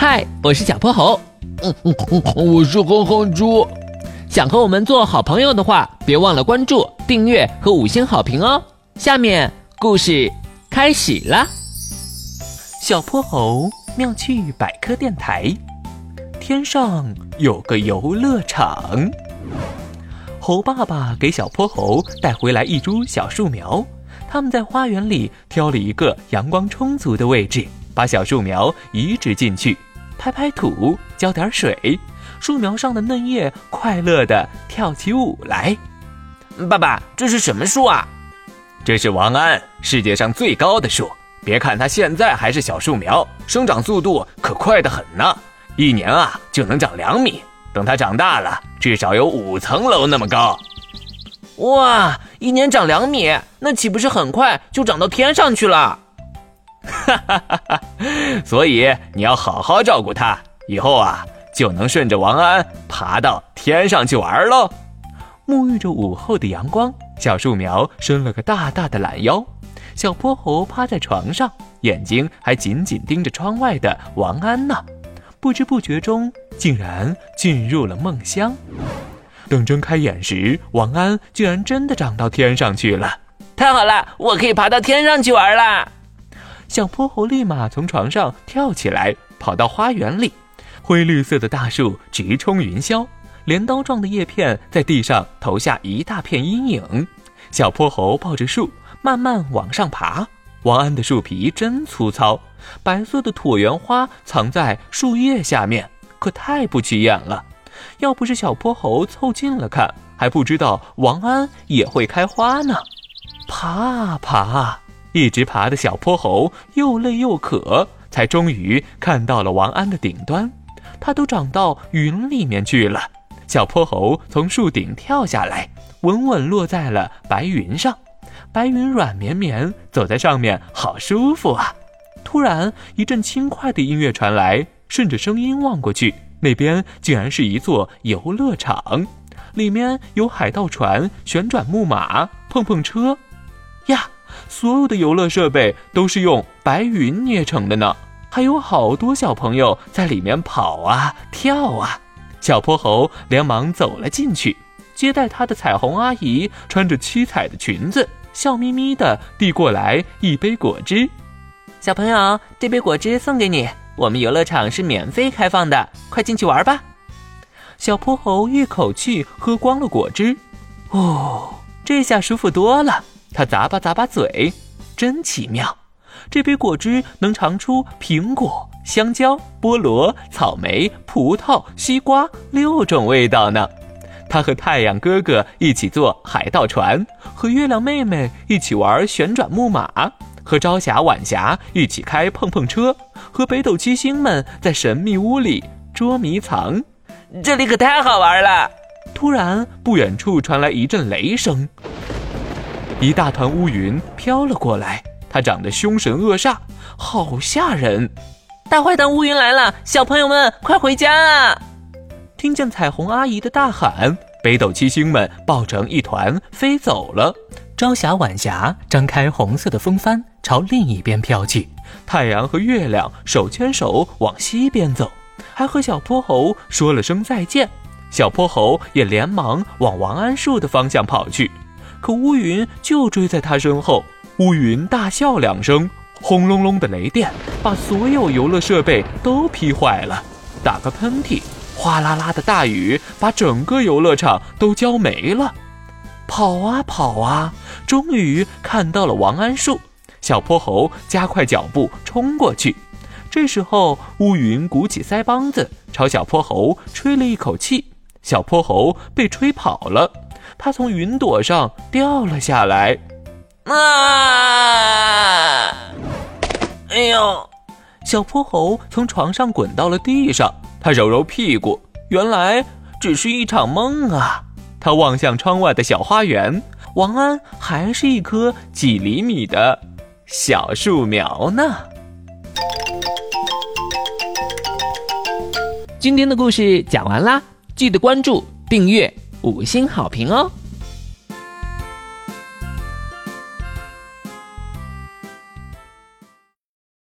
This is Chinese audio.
嗨，我是小泼猴。嗯嗯嗯，我是哼哼猪。想和我们做好朋友的话，别忘了关注、订阅和五星好评哦。下面故事开始啦。小泼猴妙趣百科电台。天上有个游乐场。猴爸爸给小泼猴带回来一株小树苗，他们在花园里挑了一个阳光充足的位置，把小树苗移植进去，拍拍土，浇点水，树苗上的嫩叶快乐地跳起舞来。爸爸，这是什么树啊？这是王安，世界上最高的树。别看它现在还是小树苗，生长速度可快得很呢，一年啊就能长两米。等它长大了，至少有五层楼那么高。哇，一年长两米，那岂不是很快就长到天上去了？哈哈哈哈！所以你要好好照顾它，以后啊就能顺着王安爬到天上去玩喽。沐浴着午后的阳光，小树苗伸了个大大的懒腰。小泼猴趴在床上，眼睛还紧紧盯着窗外的王安呢。不知不觉中，竟然进入了梦乡。等睁开眼时，王安居然真的长到天上去了。太好了，我可以爬到天上去玩了！小泼猴立马从床上跳起来，跑到花园里。灰绿色的大树直冲云霄，镰刀状的叶片在地上投下一大片阴影。小泼猴抱着树，慢慢往上爬。王安的树皮真粗糙，白色的椭圆花藏在树叶下面，可太不起眼了。要不是小泼猴凑近了看，还不知道王安也会开花呢。爬啊爬啊，一直爬的小泼猴又累又渴，才终于看到了王安的顶端。它都长到云里面去了。小泼猴从树顶跳下来，稳稳落在了白云上。白云软绵绵，走在上面好舒服啊！突然，一阵轻快的音乐传来，顺着声音望过去，那边竟然是一座游乐场，里面有海盗船、旋转木马、碰碰车，呀，所有的游乐设备都是用白云捏成的呢，还有好多小朋友在里面跑啊跳啊！小泼猴连忙走了进去，接待他的彩虹阿姨穿着七彩的裙子。笑眯眯地递过来一杯果汁，小朋友，这杯果汁送给你。我们游乐场是免费开放的，快进去玩吧。小泼猴一口气喝光了果汁，哦，这下舒服多了。他咂巴咂巴嘴，真奇妙，这杯果汁能尝出苹果、香蕉、菠萝、草莓、葡萄、西瓜六种味道呢。他和太阳哥哥一起坐海盗船，和月亮妹妹一起玩旋转木马，和朝霞晚霞一起开碰碰车，和北斗七星们在神秘屋里捉迷藏，这里可太好玩了！突然，不远处传来一阵雷声，一大团乌云飘了过来，它长得凶神恶煞，好吓人！大坏蛋乌云来了，小朋友们快回家啊！听见彩虹阿姨的大喊，北斗七星们抱成一团飞走了。朝霞晚霞张开红色的风帆，朝另一边飘去。太阳和月亮手牵手往西边走，还和小泼猴说了声再见。小泼猴也连忙往王安树的方向跑去，可乌云就追在他身后。乌云大笑两声，轰隆隆的雷电把所有游乐设备都劈坏了。打个喷嚏。哗啦啦的大雨把整个游乐场都浇没了，跑啊跑啊，终于看到了王安树。小泼猴加快脚步冲过去。这时候，乌云鼓起腮帮子，朝小泼猴吹了一口气。小泼猴被吹跑了，他从云朵上掉了下来。啊！哎呦！小泼猴从床上滚到了地上。他揉揉屁股，原来只是一场梦啊！他望向窗外的小花园，王安还是一棵几厘米的小树苗呢。今天的故事讲完啦，记得关注、订阅、五星好评哦！